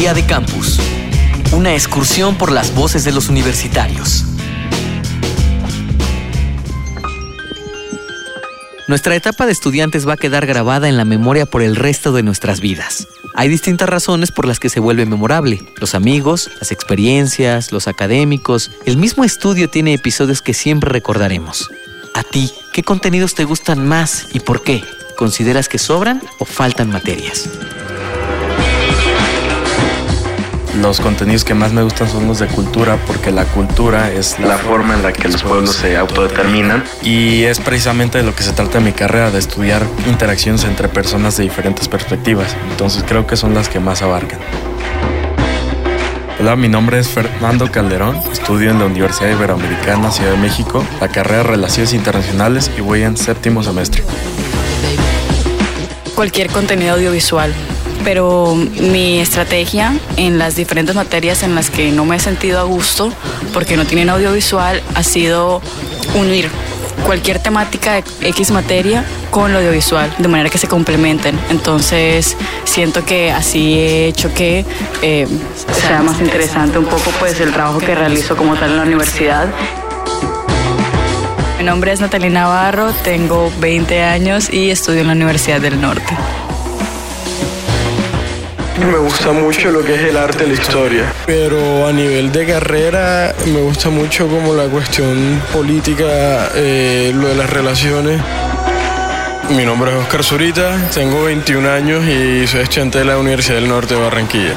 Día de Campus. Una excursión por las voces de los universitarios. Nuestra etapa de estudiantes va a quedar grabada en la memoria por el resto de nuestras vidas. Hay distintas razones por las que se vuelve memorable. Los amigos, las experiencias, los académicos. El mismo estudio tiene episodios que siempre recordaremos. A ti, ¿qué contenidos te gustan más y por qué? ¿Consideras que sobran o faltan materias? Los contenidos que más me gustan son los de cultura porque la cultura es la, forma en la que los pueblos se autodeterminan y es precisamente de lo que se trata de mi carrera, de estudiar interacciones entre personas de diferentes perspectivas. Entonces creo que son las que más abarcan. Hola, mi nombre es Fernando Calderón, estudio en la Universidad Iberoamericana Ciudad de México, la carrera de Relaciones Internacionales y voy en séptimo semestre. Cualquier contenido audiovisual, pero mi estrategia en las diferentes materias en las que no me he sentido a gusto porque no tienen audiovisual ha sido unir cualquier temática de X materia con lo audiovisual, de manera que se complementen. Entonces, siento que así he hecho que eh, sea más interesante un poco pues el trabajo que realizo como tal en la universidad. Mi nombre es Natalia Navarro, tengo 20 años y estudio en la Universidad del Norte. Me gusta mucho lo que es el arte la historia, pero a nivel de carrera me gusta mucho como la cuestión política, eh, lo de las relaciones. Mi nombre es Oscar Zurita, tengo 21 años y soy estudiante de la Universidad del Norte de Barranquilla.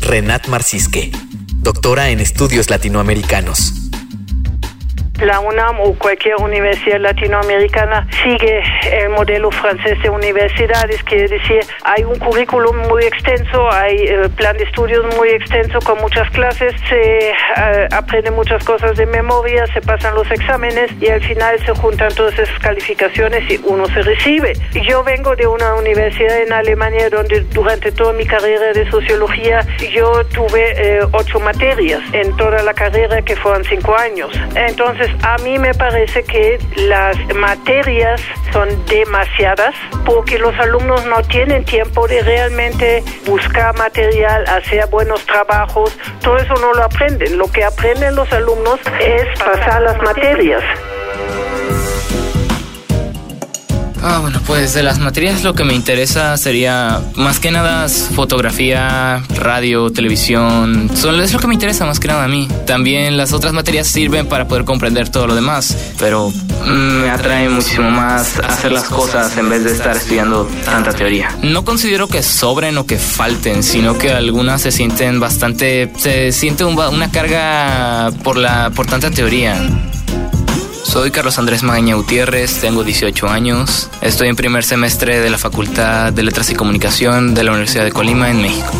Renat Marcisque, doctora en estudios latinoamericanos. La UNAM o cualquier universidad latinoamericana sigue el modelo francés de universidades, quiere decir, hay un currículum muy extenso, hay el plan de estudios muy extenso con muchas clases, se eh, aprende muchas cosas de memoria, se pasan los exámenes y al final se juntan todas esas calificaciones y uno se recibe. Yo vengo de una universidad en Alemania donde durante toda mi carrera de sociología yo tuve eh, ocho materias en toda la carrera que fueron cinco años. Entonces, a mí me parece que las materias son demasiadas porque los alumnos no tienen tiempo de realmente buscar material, hacer buenos trabajos. Todo eso no lo aprenden. Lo que aprenden los alumnos es pasar las materias. Ah, bueno, pues de las materias lo que me interesa sería más que nada fotografía, radio, televisión. Son, es lo que me interesa más que nada a mí. También las otras materias sirven para poder comprender todo lo demás, pero mm, me atrae muchísimo más hacer las cosas en vez de estar estudiando tanta teoría. No considero que sobren o que falten, sino que algunas se sienten bastante, se siente una carga por la por tanta teoría. Soy Carlos Andrés Magaña Gutiérrez, tengo 18 años, estoy en primer semestre de la Facultad de Letras y Comunicación de la Universidad de Colima en México.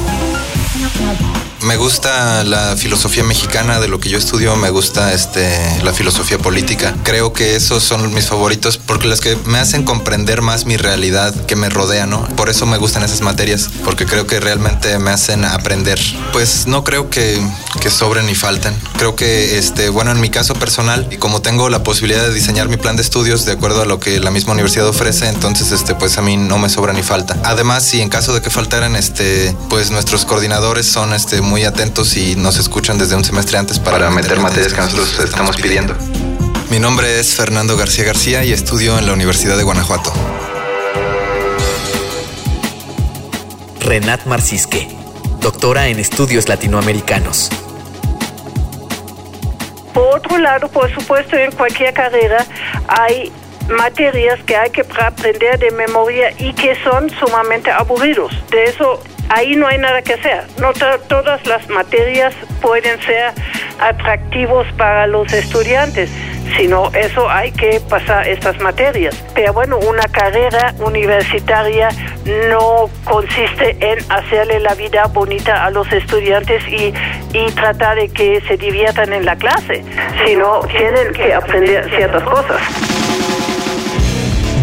Me gusta la filosofía mexicana de lo que yo estudio, me gusta este, la filosofía política. Creo que esos son mis favoritos porque las que me hacen comprender más mi realidad que me rodea, ¿no? Por eso me gustan esas materias, porque creo que realmente me hacen aprender. Pues no creo que, que sobren ni falten. Creo que, este, bueno, en mi caso personal, y como tengo la posibilidad de diseñar mi plan de estudios de acuerdo a lo que la misma universidad ofrece, entonces, este, pues a mí no me sobra ni falta. Además, si en caso de que faltaran, este, pues nuestros coordinadores son, este, muy atentos y nos escuchan desde un semestre antes para, meter materias que nosotros estamos pidiendo. Mi nombre es Fernando García García y estudio en la Universidad de Guanajuato. Renat Marcisque, doctora en estudios latinoamericanos. Por otro lado, por supuesto, en cualquier carrera hay materias que hay que aprender de memoria y que son sumamente aburridos. De eso ahí no hay nada que hacer. No todas las materias pueden ser atractivos para los estudiantes, sino eso hay que pasar estas materias. Pero bueno, una carrera universitaria no consiste en hacerle la vida bonita a los estudiantes y, y tratar de que se diviertan en la clase, sino tienen que aprender ciertas cosas.